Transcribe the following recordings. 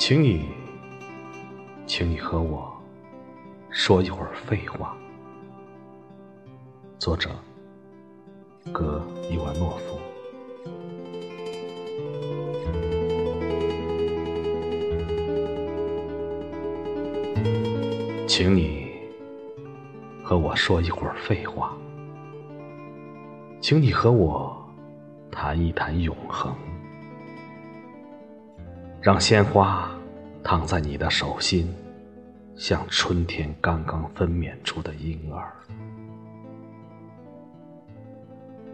请你，请你和我说一会儿废话。作者：格伊万诺夫。请你和我说一会儿废话。请你和我谈一谈永恒。让鲜花躺在你的手心，像春天刚刚分娩出的婴儿。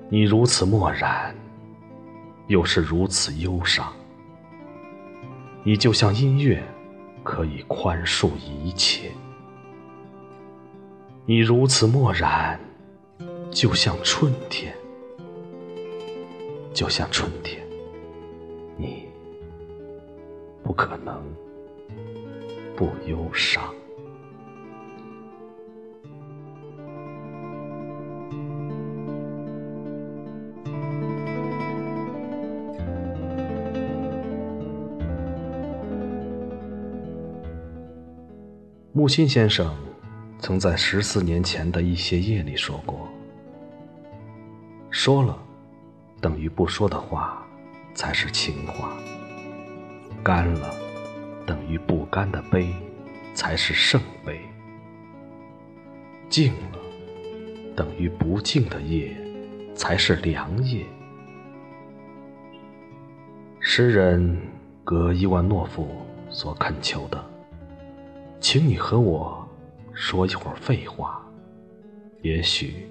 你如此漠然，又是如此忧伤。你就像音乐，可以宽恕一切。你如此漠然，就像春天，就像春天。你。可能不忧伤。木心先生曾在十四年前的一些夜里说过：“说了等于不说的话，才是情话。”干了，等于不干的杯，才是圣杯；静了，等于不静的夜，才是良夜。诗人格伊万诺夫所恳求的，请你和我说一会儿废话，也许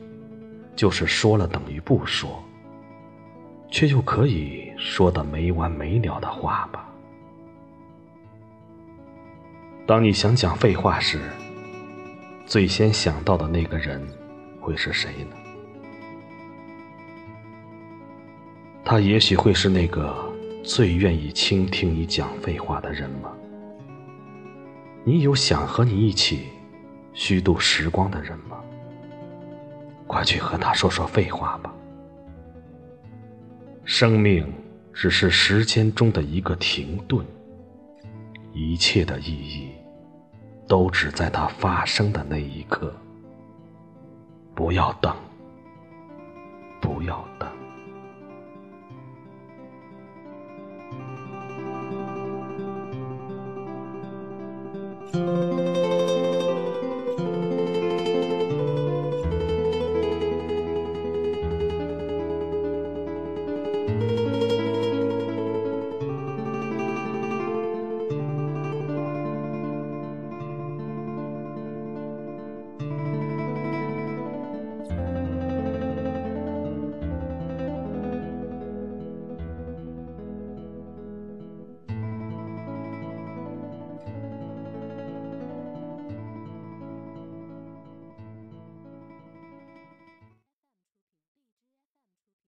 就是说了等于不说，却又可以说的没完没了的话吧。当你想讲废话时，最先想到的那个人会是谁呢？他也许会是那个最愿意倾听你讲废话的人吗？你有想和你一起虚度时光的人吗？快去和他说说废话吧。生命只是时间中的一个停顿。一切的意义，都只在它发生的那一刻。不要等不要等。